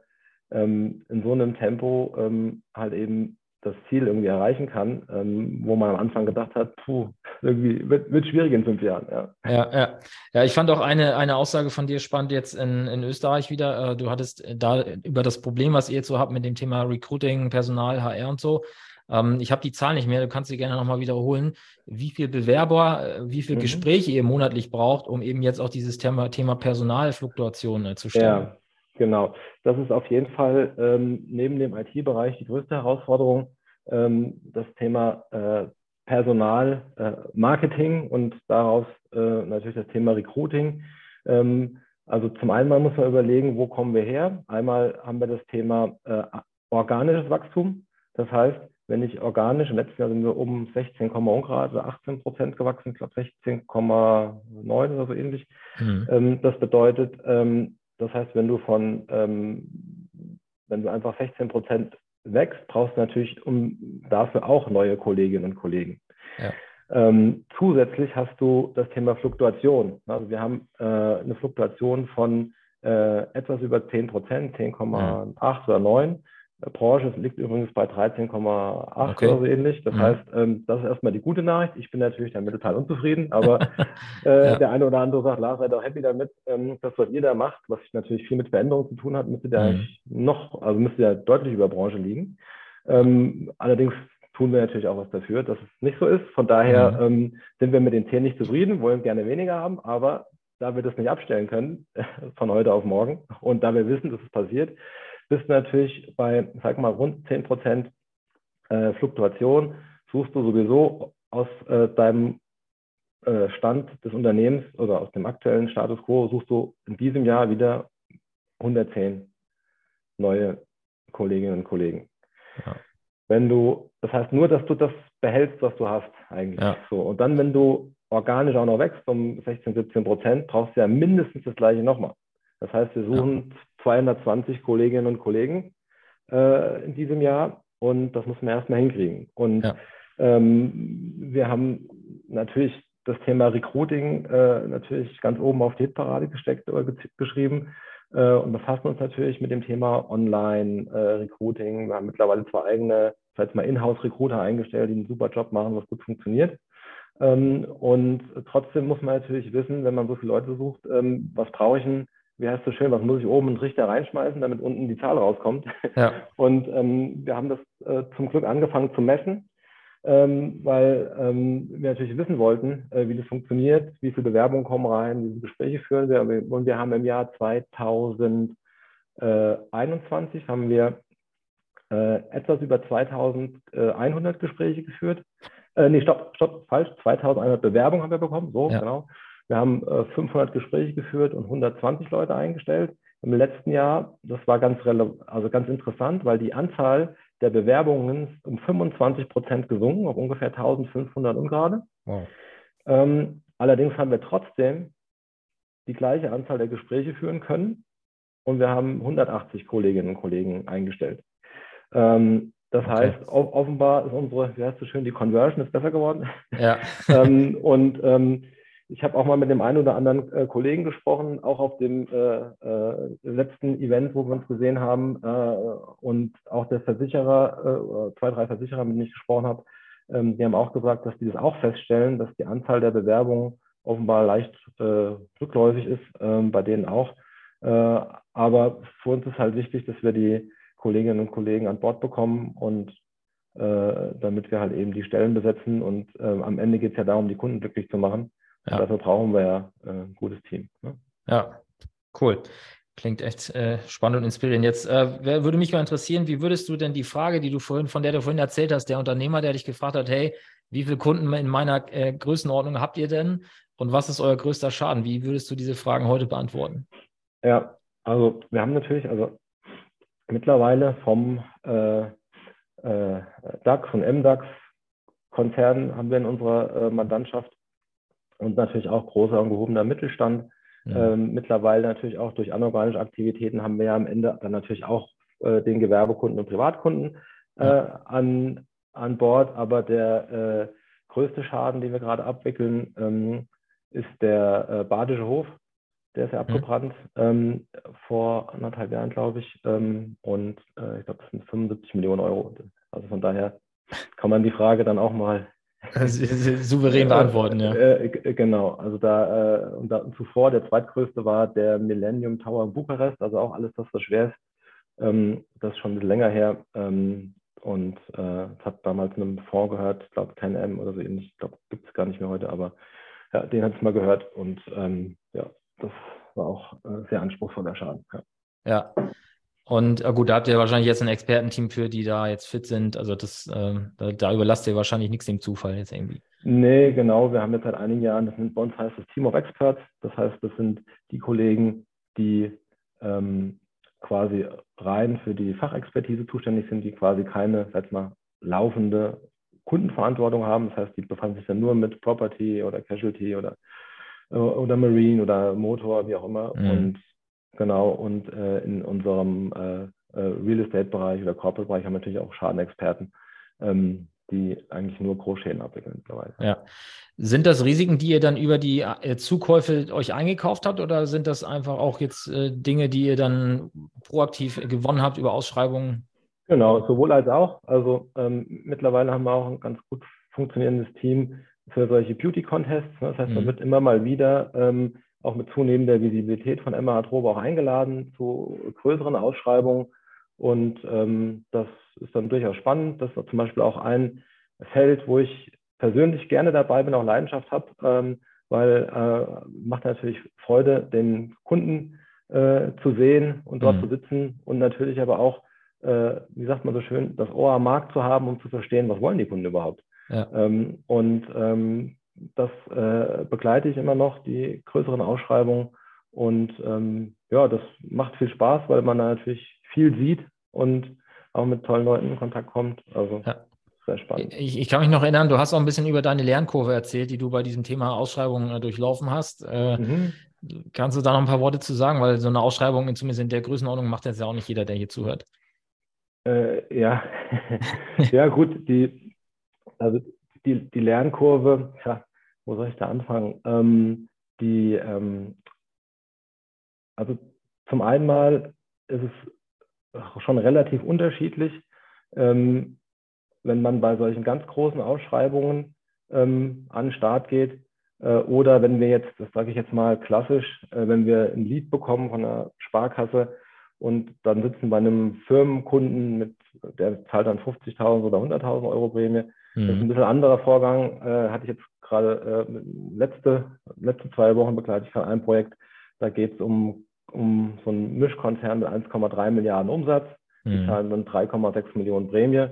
äh, ähm, in so einem Tempo ähm, halt eben das Ziel irgendwie erreichen kann, ähm, wo man am Anfang gedacht hat, puh, irgendwie wird, wird schwierig in fünf Jahren. Ja. ja, ja. Ja, ich fand auch eine, eine Aussage von dir spannend jetzt in, in Österreich wieder. Äh, du hattest da über das Problem, was ihr jetzt so habt mit dem Thema Recruiting, Personal, HR und so. Ähm, ich habe die Zahl nicht mehr, du kannst sie gerne nochmal wiederholen, wie viel Bewerber, äh, wie viel mhm. Gespräche ihr monatlich braucht, um eben jetzt auch dieses Thema, Thema Personalfluktuation äh, zu stellen. Ja, Genau, das ist auf jeden Fall ähm, neben dem IT-Bereich die größte Herausforderung, ähm, das Thema äh, Personal, äh, Marketing und daraus äh, natürlich das Thema Recruiting. Ähm, also zum einen muss man überlegen, wo kommen wir her? Einmal haben wir das Thema äh, organisches Wachstum. Das heißt, wenn ich organisch, im letzten Jahr sind wir um 16, ungerade, also 18 Prozent gewachsen, ich glaube 16,9 oder so ähnlich. Mhm. Ähm, das bedeutet, ähm, das heißt, wenn du von, ähm, wenn du einfach 16 Prozent wächst, brauchst du natürlich um dafür auch neue Kolleginnen und Kollegen. Ja. Zusätzlich hast du das Thema Fluktuation. Also wir haben äh, eine Fluktuation von äh, etwas über 10 Prozent, 10,8 ja. oder 9. Branche liegt übrigens bei 13,8 okay. oder so ähnlich. Das mhm. heißt, ähm, das ist erstmal die gute Nachricht. Ich bin natürlich damit total unzufrieden, aber äh, ja. der eine oder andere sagt, Lars, sei doch happy damit. Ähm, das, was ihr da macht, was natürlich viel mit Veränderungen zu tun hat, müsste da mhm. noch, also müsste ja deutlich über Branche liegen. Ähm, allerdings tun wir natürlich auch was dafür, dass es nicht so ist. Von daher mhm. ähm, sind wir mit den 10 nicht zufrieden, wollen gerne weniger haben, aber da wir das nicht abstellen können von heute auf morgen und da wir wissen, dass es passiert, bist du natürlich bei, sag mal, rund 10 Prozent äh, Fluktuation, suchst du sowieso aus äh, deinem äh, Stand des Unternehmens oder aus dem aktuellen Status quo, suchst du in diesem Jahr wieder 110 neue Kolleginnen und Kollegen. Ja. Wenn du, das heißt nur, dass du das behältst, was du hast eigentlich. Ja. So. Und dann, wenn du organisch auch noch wächst um 16, 17 Prozent, brauchst du ja mindestens das gleiche nochmal. Das heißt, wir suchen ja. 220 Kolleginnen und Kollegen äh, in diesem Jahr und das müssen wir erstmal hinkriegen. Und ja. ähm, wir haben natürlich das Thema Recruiting äh, natürlich ganz oben auf die Hitparade gesteckt oder geschrieben äh, und befassen uns natürlich mit dem Thema Online-Recruiting. Äh, wir haben mittlerweile zwei eigene, vielleicht mal Inhouse-Recruiter eingestellt, die einen super Job machen, was gut funktioniert. Ähm, und trotzdem muss man natürlich wissen, wenn man so viele Leute sucht, ähm, was brauche ich denn wie heißt so schön, was muss ich oben in den Trichter reinschmeißen, damit unten die Zahl rauskommt. Ja. Und ähm, wir haben das äh, zum Glück angefangen zu messen, ähm, weil ähm, wir natürlich wissen wollten, äh, wie das funktioniert, wie viele Bewerbungen kommen rein, wie viele Gespräche führen wir. Und wir haben im Jahr 2021 haben wir äh, etwas über 2100 Gespräche geführt. Äh, nee, stopp, stopp, falsch. 2100 Bewerbungen haben wir bekommen, so, ja. genau. Wir haben äh, 500 Gespräche geführt und 120 Leute eingestellt. Im letzten Jahr, das war ganz, also ganz interessant, weil die Anzahl der Bewerbungen ist um 25 Prozent gesunken, auf ungefähr 1500 ungerade. Wow. Ähm, allerdings haben wir trotzdem die gleiche Anzahl der Gespräche führen können und wir haben 180 Kolleginnen und Kollegen eingestellt. Ähm, das okay. heißt, offenbar ist unsere, wie heißt es schön, die Conversion ist besser geworden. Ja. ähm, und ähm, ich habe auch mal mit dem einen oder anderen äh, Kollegen gesprochen, auch auf dem äh, äh, letzten Event, wo wir uns gesehen haben. Äh, und auch der Versicherer, äh, zwei, drei Versicherer, mit denen ich gesprochen habe, ähm, die haben auch gesagt, dass die das auch feststellen, dass die Anzahl der Bewerbungen offenbar leicht äh, rückläufig ist, ähm, bei denen auch. aber für uns ist halt wichtig, dass wir die Kolleginnen und Kollegen an Bord bekommen und damit wir halt eben die Stellen besetzen. Und am Ende geht es ja darum, die Kunden glücklich zu machen. Ja. Dafür brauchen wir ja äh, ein gutes Team. Ne? Ja, cool. Klingt echt äh, spannend und inspirierend. Jetzt äh, würde mich mal interessieren, wie würdest du denn die Frage, die du vorhin, von der du vorhin erzählt hast, der Unternehmer, der dich gefragt hat, hey, wie viele Kunden in meiner äh, Größenordnung habt ihr denn und was ist euer größter Schaden? Wie würdest du diese Fragen heute beantworten? Ja, also wir haben natürlich, also mittlerweile vom äh, äh, DAX und MDAX Konzernen haben wir in unserer Mandantschaft und natürlich auch großer und gehobener Mittelstand. Ja. Ähm, mittlerweile natürlich auch durch anorganische Aktivitäten haben wir ja am Ende dann natürlich auch äh, den Gewerbekunden und Privatkunden äh, ja. an, an Bord. Aber der äh, größte Schaden, den wir gerade abwickeln, ähm, ist der äh, Badische Hof. Der ist ja abgebrannt ähm, vor anderthalb Jahren, glaube ich. Ähm, und äh, ich glaube, das sind 75 Millionen Euro. Also von daher kann man die Frage dann auch mal Souverän beantworten, ja. Äh, äh, genau, also da, äh, und da zuvor der zweitgrößte war der Millennium Tower in Bukarest, also auch alles das, was schwer ist. Ähm, das ist schon ein bisschen länger her. Ähm, und äh, habe damals einem Fonds gehört, ich glaube 10M oder so ähnlich, ich glaube, gibt es gar nicht mehr heute, aber ja, den hat es mal gehört und ähm, ja, das war auch äh, sehr anspruchsvoller Schaden. Ja. ja. Und äh, gut, da habt ihr wahrscheinlich jetzt ein Expertenteam für, die da jetzt fit sind. Also das, äh, da, da, überlasst ihr wahrscheinlich nichts dem Zufall jetzt irgendwie. Nee, genau. Wir haben jetzt seit einigen Jahren, das sind, bei uns heißt das Team of Experts. Das heißt, das sind die Kollegen, die ähm, quasi rein für die Fachexpertise zuständig sind, die quasi keine, sag mal, laufende Kundenverantwortung haben. Das heißt, die befassen sich dann nur mit Property oder Casualty oder, äh, oder Marine oder Motor, wie auch immer. Mhm. Und Genau, und äh, in unserem äh, äh, Real Estate-Bereich oder Corporate-Bereich haben wir natürlich auch Schadenexperten, ähm, die eigentlich nur Großschäden abwickeln mittlerweile. Ja. Sind das Risiken, die ihr dann über die äh, Zukäufe euch eingekauft habt oder sind das einfach auch jetzt äh, Dinge, die ihr dann proaktiv gewonnen habt über Ausschreibungen? Genau, sowohl als auch. Also ähm, mittlerweile haben wir auch ein ganz gut funktionierendes Team für solche Beauty-Contests. Ne? Das heißt, man mhm. wird immer mal wieder ähm, auch mit zunehmender Visibilität von Emma Trobe auch eingeladen zu größeren Ausschreibungen. Und ähm, das ist dann durchaus spannend. Das ist zum Beispiel auch ein Feld, wo ich persönlich gerne dabei bin, auch Leidenschaft habe, ähm, weil äh, macht natürlich Freude, den Kunden äh, zu sehen und dort mhm. zu sitzen und natürlich aber auch äh, wie sagt man so schön, das Ohr am Markt zu haben, um zu verstehen, was wollen die Kunden überhaupt. Ja. Ähm, und ähm, das äh, begleite ich immer noch, die größeren Ausschreibungen. Und ähm, ja, das macht viel Spaß, weil man da natürlich viel sieht und auch mit tollen Leuten in Kontakt kommt. Also ja. sehr spannend. Ich, ich, kann mich noch erinnern, du hast auch ein bisschen über deine Lernkurve erzählt, die du bei diesem Thema Ausschreibungen äh, durchlaufen hast. Äh, mhm. Kannst du da noch ein paar Worte zu sagen? Weil so eine Ausschreibung, zumindest in der Größenordnung, macht jetzt ja auch nicht jeder, der hier zuhört. Äh, ja, ja gut, die, also die, die Lernkurve, ja, wo soll ich da anfangen? Ähm, die, ähm, also zum einen mal ist es schon relativ unterschiedlich, ähm, wenn man bei solchen ganz großen Ausschreibungen ähm, an den Start geht äh, oder wenn wir jetzt, das sage ich jetzt mal klassisch, äh, wenn wir ein Lied bekommen von einer Sparkasse, und dann sitzen bei einem Firmenkunden mit, der zahlt dann 50.000 oder 100.000 Euro Prämie. Mhm. Das ist ein bisschen anderer Vorgang. Äh, hatte ich jetzt gerade äh, letzte, letzte zwei Wochen begleitet ich ein Projekt. Da geht es um, um so einen Mischkonzern mit 1,3 Milliarden Umsatz. Die mhm. zahlen dann 3,6 Millionen Prämie.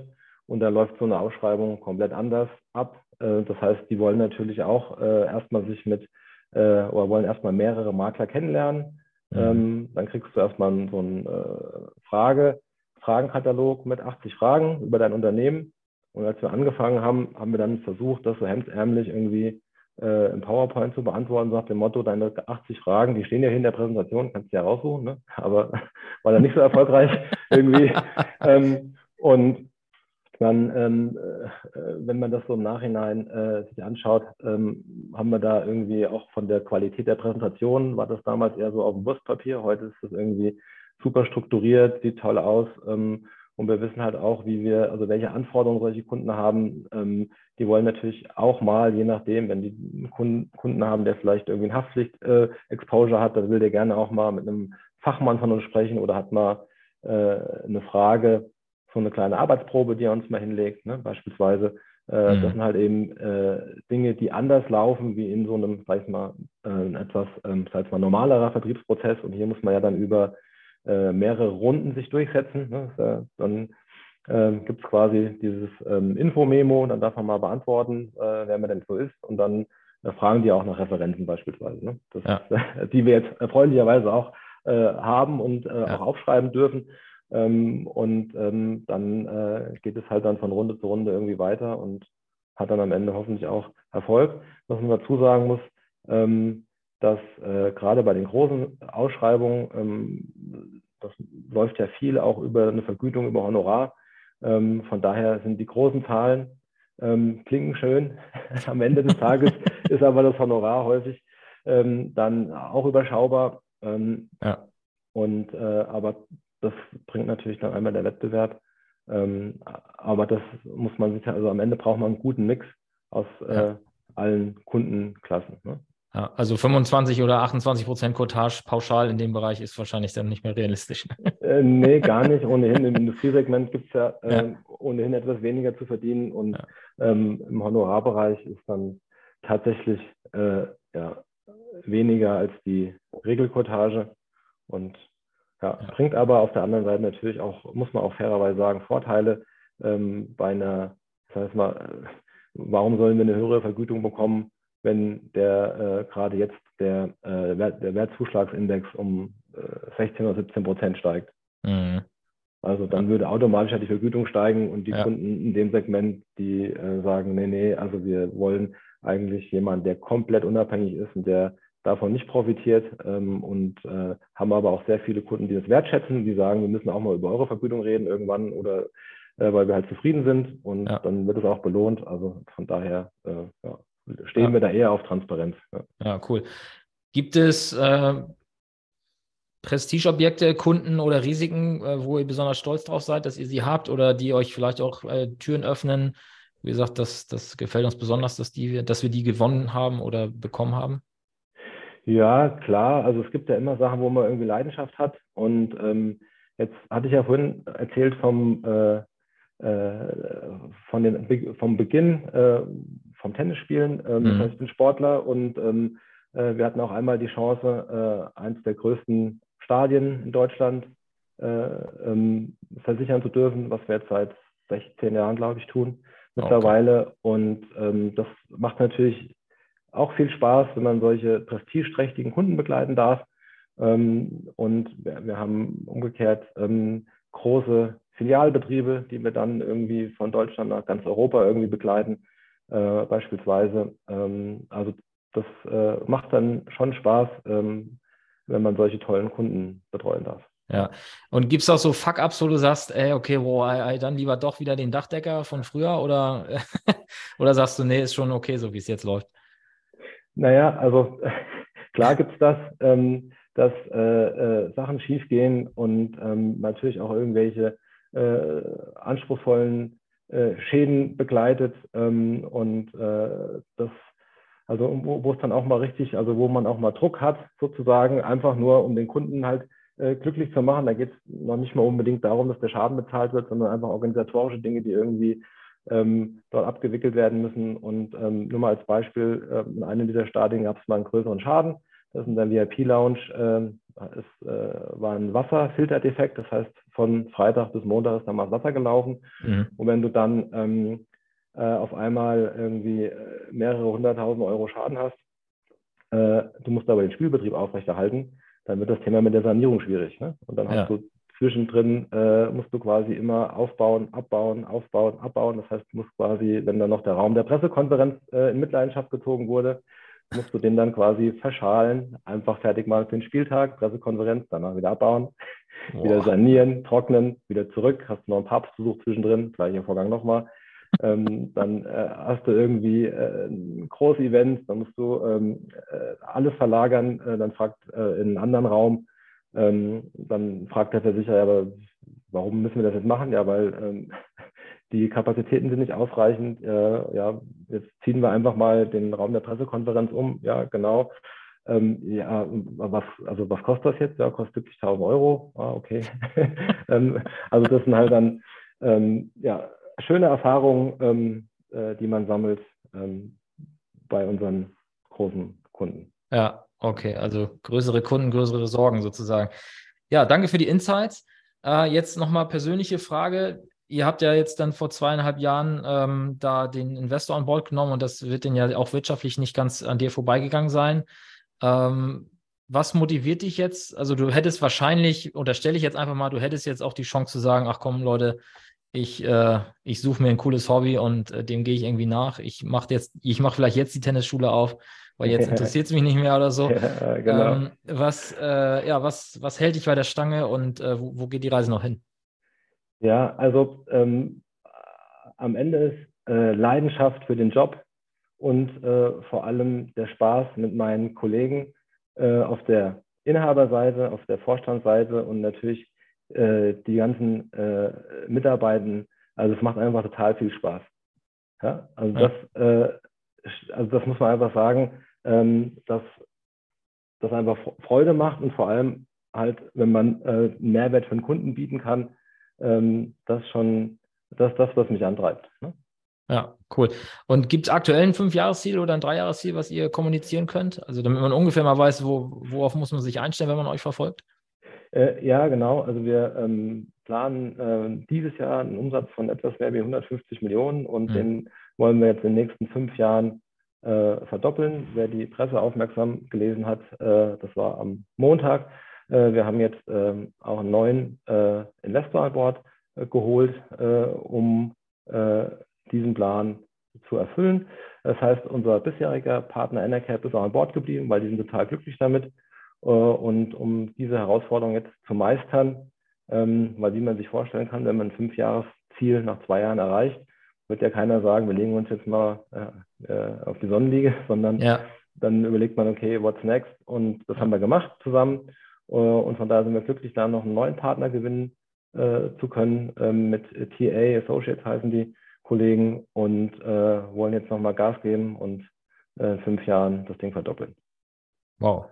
Und da läuft so eine Ausschreibung komplett anders ab. Äh, das heißt, die wollen natürlich auch äh, erstmal sich mit äh, oder wollen erstmal mehrere Makler kennenlernen Mhm. Ähm, dann kriegst du erstmal so einen äh, Frage, Fragenkatalog mit 80 Fragen über dein Unternehmen. Und als wir angefangen haben, haben wir dann versucht, das so hemdsärmlich irgendwie äh, im PowerPoint zu beantworten, so nach dem Motto, deine 80 Fragen, die stehen ja in der Präsentation, kannst du ja raussuchen, ne? aber war dann nicht so erfolgreich irgendwie. ähm, und dann, ähm, äh, wenn man das so im Nachhinein äh, sich anschaut, ähm, haben wir da irgendwie auch von der Qualität der Präsentation, war das damals eher so auf dem Wurstpapier, heute ist das irgendwie super strukturiert, sieht toll aus. Ähm, und wir wissen halt auch, wie wir, also welche Anforderungen solche Kunden haben. Ähm, die wollen natürlich auch mal, je nachdem, wenn die Kunden, Kunden haben, der vielleicht irgendwie ein Haftpflicht-Exposure äh, hat, dann will der gerne auch mal mit einem Fachmann von uns sprechen oder hat mal äh, eine Frage, so eine kleine Arbeitsprobe, die er uns mal hinlegt, ne? beispielsweise. Äh, mhm. Das sind halt eben äh, Dinge, die anders laufen wie in so einem, sag ich mal, äh, etwas, ähm, sag ich mal, normalerer Vertriebsprozess. Und hier muss man ja dann über äh, mehrere Runden sich durchsetzen. Ne? Das, dann ähm, gibt es quasi dieses ähm, Info-Memo, dann darf man mal beantworten, äh, wer man denn so ist. Und dann äh, fragen die auch nach Referenzen beispielsweise, ne? das, ja. die wir jetzt erfreulicherweise auch haben und ja. auch aufschreiben dürfen. Ähm, und ähm, dann äh, geht es halt dann von Runde zu Runde irgendwie weiter und hat dann am Ende hoffentlich auch Erfolg. Was man dazu sagen muss, ähm, dass äh, gerade bei den großen Ausschreibungen, ähm, läuft ja viel auch über eine Vergütung über Honorar. Ähm, von daher sind die großen Zahlen ähm, klingen schön. am Ende des Tages ist aber das Honorar häufig dann auch überschaubar. ja. Und äh, aber das bringt natürlich dann einmal der Wettbewerb. Ähm, aber das muss man sich, also am Ende braucht man einen guten Mix aus äh, allen Kundenklassen. Ne? Ja, also 25 oder 28 Prozent Cottage pauschal in dem Bereich ist wahrscheinlich dann nicht mehr realistisch. Äh, nee, gar nicht. Ohnehin im Industriesegment gibt es ja, äh, ja, ohnehin etwas weniger zu verdienen und ja. ähm, im Honorarbereich ist dann tatsächlich äh, ja, weniger als die Regelcottage. Und ja, bringt aber auf der anderen Seite natürlich auch, muss man auch fairerweise sagen, Vorteile ähm, bei einer, das heißt mal, äh, warum sollen wir eine höhere Vergütung bekommen, wenn der äh, gerade jetzt der, äh, Wert, der Wertzuschlagsindex um äh, 16 oder 17 Prozent steigt. Mhm. Also dann würde automatisch die Vergütung steigen und die ja. Kunden in dem Segment, die äh, sagen, nee, nee, also wir wollen eigentlich jemanden, der komplett unabhängig ist und der davon nicht profitiert ähm, und äh, haben aber auch sehr viele Kunden, die das wertschätzen, die sagen, wir müssen auch mal über eure Vergütung reden irgendwann oder äh, weil wir halt zufrieden sind und ja. dann wird es auch belohnt. Also von daher äh, stehen ja. wir da eher auf Transparenz. Ja, cool. Gibt es, äh, Prestigeobjekte, Kunden oder Risiken, äh, wo ihr besonders stolz drauf seid, dass ihr sie habt oder die euch vielleicht auch äh, Türen öffnen? Wie gesagt, das, das gefällt uns besonders, dass, die, dass wir die gewonnen haben oder bekommen haben. Ja, klar. Also es gibt ja immer Sachen, wo man irgendwie Leidenschaft hat. Und ähm, jetzt hatte ich ja vorhin erzählt vom, äh, äh, von den, vom Beginn äh, vom Tennisspielen. Ähm, mhm. Ich bin Sportler und ähm, äh, wir hatten auch einmal die Chance, äh, eins der größten Stadien in Deutschland äh, ähm, versichern zu dürfen, was wir jetzt seit 16 Jahren, glaube ich, tun mittlerweile. Okay. Und ähm, das macht natürlich auch viel Spaß, wenn man solche prestigeträchtigen Kunden begleiten darf. Ähm, und wir, wir, haben umgekehrt ähm, große Filialbetriebe, die wir dann irgendwie von Deutschland nach ganz Europa irgendwie begleiten, äh, beispielsweise. Ähm, also das äh, macht dann schon Spaß, ähm, wenn man solche tollen Kunden betreuen darf. Ja. Und gibt es auch so Fuck-Ups, wo du sagst, ey, okay, wo, ey, dann lieber doch wieder den Dachdecker von früher oder, oder sagst du, nee, ist schon okay, so wie es jetzt läuft? Naja, also klar gibt es das, ähm, dass äh, äh, Sachen schiefgehen und ähm, natürlich auch irgendwelche äh, anspruchsvollen Schäden begleitet ähm, und äh, das also wo, es dann auch mal richtig, also wo man auch mal Druck hat, sozusagen, einfach nur um den Kunden halt äh, glücklich zu machen. Da geht es noch nicht mal unbedingt darum, dass der Schaden bezahlt wird, sondern einfach organisatorische Dinge, die irgendwie ähm, dort abgewickelt werden müssen. Und ähm, nur mal als Beispiel, äh, in einem dieser Stadien gab es mal einen größeren Schaden. Das ist in der VIP-Lounge, äh, es äh, war ein Wasserfilterdefekt, das heißt von Freitag bis Montag ist da mal Wasser gelaufen. Mhm. Und wenn du dann ähm, äh, auf einmal irgendwie äh, mehrere hunderttausend Euro Schaden hast, äh, du musst aber den Spielbetrieb aufrechterhalten, dann wird das Thema mit der Sanierung schwierig. Ne? Und dann ja. hast du zwischendrin, äh, musst du quasi immer aufbauen, abbauen, aufbauen, abbauen. Das heißt, du musst quasi, wenn dann noch der Raum der Pressekonferenz äh, in Mitleidenschaft gezogen wurde, musst du den dann quasi verschalen, einfach fertig machen für den Spieltag, Pressekonferenz, danach wieder abbauen, Boah. wieder sanieren, trocknen, wieder zurück, hast noch einen Papstbesuch zwischendrin, gleicher Vorgang nochmal ähm, dann äh, hast du irgendwie äh, ein großes Event, dann musst du ähm, äh, alles verlagern, äh, dann fragt äh, in einen anderen Raum, ähm, dann fragt der Versicherer, aber warum müssen wir das jetzt machen? Ja, weil ähm, die Kapazitäten sind nicht ausreichend. Äh, ja, jetzt ziehen wir einfach mal den Raum der Pressekonferenz um. Ja, genau. Ähm, ja, was, also was kostet das jetzt? Ja, kostet 70.000 Euro. Ah, okay. ähm, also das sind halt dann, ähm, ja, schöne Erfahrungen, ähm, äh, die man sammelt ähm, bei unseren großen Kunden. Ja, okay. Also größere Kunden, größere Sorgen sozusagen. Ja, danke für die Insights. Äh, jetzt nochmal persönliche Frage. Ihr habt ja jetzt dann vor zweieinhalb Jahren ähm, da den Investor an Bord genommen und das wird denn ja auch wirtschaftlich nicht ganz an dir vorbeigegangen sein. Ähm, was motiviert dich jetzt? Also du hättest wahrscheinlich, unterstelle ich jetzt einfach mal, du hättest jetzt auch die Chance zu sagen, ach komm Leute, ich, äh, ich suche mir ein cooles Hobby und äh, dem gehe ich irgendwie nach. Ich mache jetzt, ich mache vielleicht jetzt die Tennisschule auf, weil jetzt interessiert es mich nicht mehr oder so. Ja, genau. ähm, was, äh, ja, was, was hält dich bei der Stange und äh, wo, wo, geht die Reise noch hin? Ja, also ähm, am Ende ist äh, Leidenschaft für den Job und äh, vor allem der Spaß mit meinen Kollegen auf der Inhaberseite, auf der Vorstandsseite und natürlich äh, die ganzen äh, Mitarbeitenden. Also es macht einfach total viel Spaß. Ja? Also, ja. Das, äh, also das muss man einfach sagen, ähm, dass das einfach Freude macht und vor allem halt, wenn man äh, Mehrwert für den Kunden bieten kann, ähm, das schon, das ist das, was mich antreibt. Ne? Ja, cool. Und gibt es aktuell ein Fünfjahresziel oder ein Dreijahresziel, was ihr kommunizieren könnt? Also damit man ungefähr mal weiß, wo, worauf muss man sich einstellen, wenn man euch verfolgt? Äh, ja, genau. Also wir ähm, planen äh, dieses Jahr einen Umsatz von etwas mehr wie 150 Millionen und mhm. den wollen wir jetzt in den nächsten fünf Jahren äh, verdoppeln. Wer die Presse aufmerksam gelesen hat, äh, das war am Montag. Äh, wir haben jetzt ähm, auch einen neuen äh, Investor an Bord geholt, um diesen Plan zu erfüllen. Das heißt, unser bisheriger Partner Enercap ist auch an Bord geblieben, weil die sind total glücklich damit. Äh, und um diese Herausforderung jetzt zu meistern, ähm, weil wie man sich vorstellen kann, wenn man ein Fünfjahresziel nach zwei Jahren erreicht, wird ja keiner sagen, wir legen uns jetzt mal äh, äh, auf die Sonnenliege, sondern ja. dann überlegt man, okay, what's next? Und das haben wir gemacht zusammen. Und von daher sind wir glücklich, da noch einen neuen Partner gewinnen äh, zu können. Ähm, mit TA Associates heißen die Kollegen und äh, wollen jetzt nochmal Gas geben und äh, in fünf Jahren das Ding verdoppeln. Wow.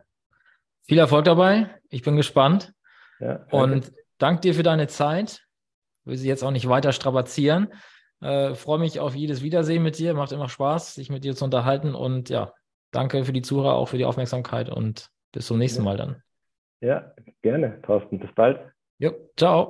Viel Erfolg dabei. Ich bin gespannt. Ja, und danke dir für deine Zeit. Ich will sie jetzt auch nicht weiter strapazieren. Äh, freue mich auf jedes Wiedersehen mit dir. Macht immer Spaß, sich mit dir zu unterhalten. Und ja, danke für die Zuhörer, auch für die Aufmerksamkeit und bis zum nächsten Mal dann. Ja, gerne, Thorsten. Bis bald. Jo, ciao.